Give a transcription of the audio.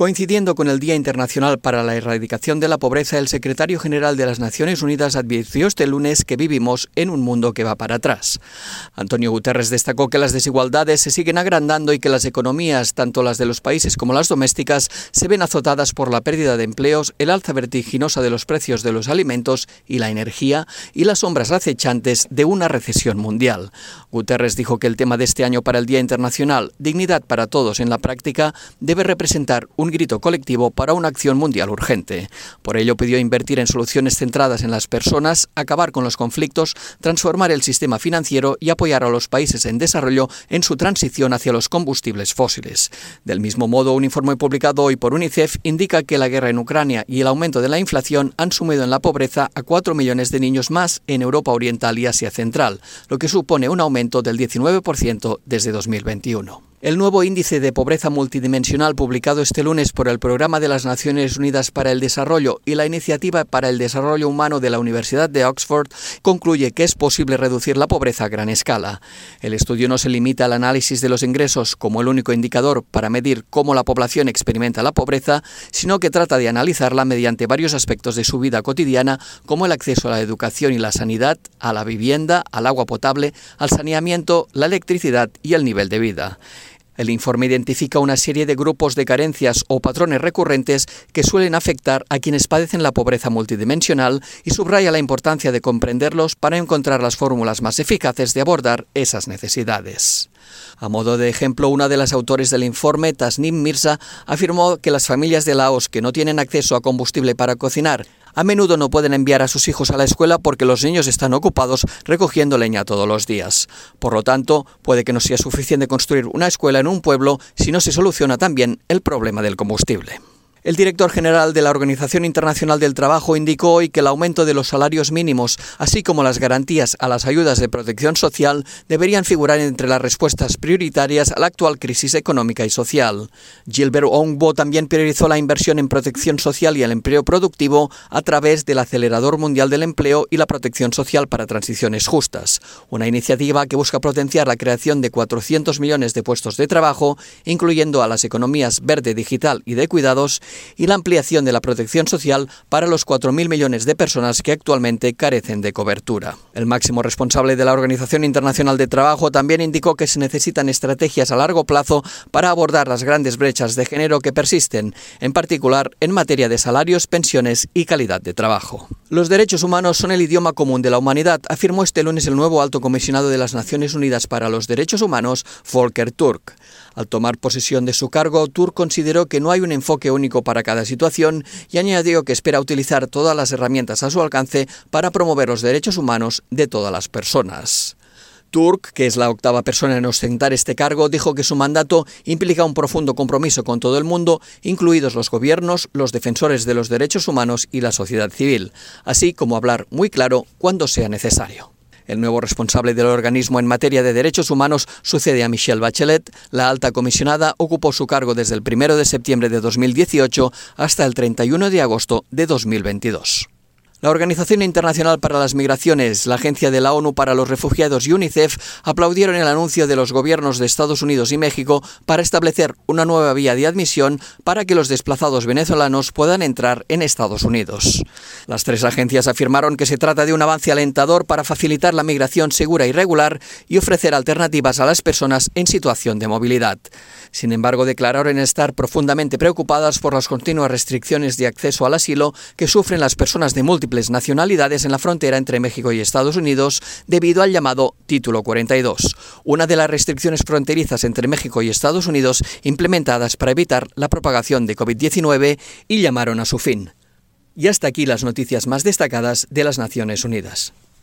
Coincidiendo con el Día Internacional para la Erradicación de la Pobreza, el secretario general de las Naciones Unidas advirtió este lunes que vivimos en un mundo que va para atrás. Antonio Guterres destacó que las desigualdades se siguen agrandando y que las economías, tanto las de los países como las domésticas, se ven azotadas por la pérdida de empleos, el alza vertiginosa de los precios de los alimentos y la energía y las sombras acechantes de una recesión mundial. Guterres dijo que el tema de este año para el Día Internacional, Dignidad para Todos en la práctica, debe representar un grito colectivo para una acción mundial urgente. Por ello pidió invertir en soluciones centradas en las personas, acabar con los conflictos, transformar el sistema financiero y apoyar a los países en desarrollo en su transición hacia los combustibles fósiles. Del mismo modo, un informe publicado hoy por UNICEF indica que la guerra en Ucrania y el aumento de la inflación han sumido en la pobreza a 4 millones de niños más en Europa Oriental y Asia Central, lo que supone un aumento del 19% desde 2021. El nuevo índice de pobreza multidimensional publicado este lunes por el Programa de las Naciones Unidas para el Desarrollo y la Iniciativa para el Desarrollo Humano de la Universidad de Oxford concluye que es posible reducir la pobreza a gran escala. El estudio no se limita al análisis de los ingresos como el único indicador para medir cómo la población experimenta la pobreza, sino que trata de analizarla mediante varios aspectos de su vida cotidiana como el acceso a la educación y la sanidad, a la vivienda, al agua potable, al saneamiento, la electricidad y el nivel de vida. El informe identifica una serie de grupos de carencias o patrones recurrentes que suelen afectar a quienes padecen la pobreza multidimensional y subraya la importancia de comprenderlos para encontrar las fórmulas más eficaces de abordar esas necesidades. A modo de ejemplo, una de las autores del informe, Tasnim Mirza, afirmó que las familias de Laos que no tienen acceso a combustible para cocinar a menudo no pueden enviar a sus hijos a la escuela porque los niños están ocupados recogiendo leña todos los días. Por lo tanto, puede que no sea suficiente construir una escuela en un pueblo si no se soluciona también el problema del combustible. El director general de la Organización Internacional del Trabajo indicó hoy que el aumento de los salarios mínimos, así como las garantías a las ayudas de protección social, deberían figurar entre las respuestas prioritarias a la actual crisis económica y social. Gilbert Ongbo también priorizó la inversión en protección social y el empleo productivo a través del Acelerador Mundial del Empleo y la Protección Social para Transiciones Justas, una iniciativa que busca potenciar la creación de 400 millones de puestos de trabajo, incluyendo a las economías verde, digital y de cuidados, y la ampliación de la protección social para los 4.000 millones de personas que actualmente carecen de cobertura. El máximo responsable de la Organización Internacional de Trabajo también indicó que se necesitan estrategias a largo plazo para abordar las grandes brechas de género que persisten, en particular en materia de salarios, pensiones y calidad de trabajo. Los derechos humanos son el idioma común de la humanidad, afirmó este lunes el nuevo alto comisionado de las Naciones Unidas para los Derechos Humanos, Volker Turk. Al tomar posesión de su cargo, Turk consideró que no hay un enfoque único para cada situación y añadió que espera utilizar todas las herramientas a su alcance para promover los derechos humanos de todas las personas. Turk, que es la octava persona en ostentar este cargo, dijo que su mandato implica un profundo compromiso con todo el mundo, incluidos los gobiernos, los defensores de los derechos humanos y la sociedad civil, así como hablar muy claro cuando sea necesario. El nuevo responsable del organismo en materia de derechos humanos sucede a Michelle Bachelet. La alta comisionada ocupó su cargo desde el 1 de septiembre de 2018 hasta el 31 de agosto de 2022. La Organización Internacional para las Migraciones, la Agencia de la ONU para los Refugiados y UNICEF aplaudieron el anuncio de los gobiernos de Estados Unidos y México para establecer una nueva vía de admisión para que los desplazados venezolanos puedan entrar en Estados Unidos. Las tres agencias afirmaron que se trata de un avance alentador para facilitar la migración segura y regular y ofrecer alternativas a las personas en situación de movilidad. Sin embargo, declararon estar profundamente preocupadas por las continuas restricciones de acceso al asilo que sufren las personas de nacionalidades en la frontera entre México y Estados Unidos debido al llamado Título 42, una de las restricciones fronterizas entre México y Estados Unidos implementadas para evitar la propagación de COVID-19 y llamaron a su fin. Y hasta aquí las noticias más destacadas de las Naciones Unidas.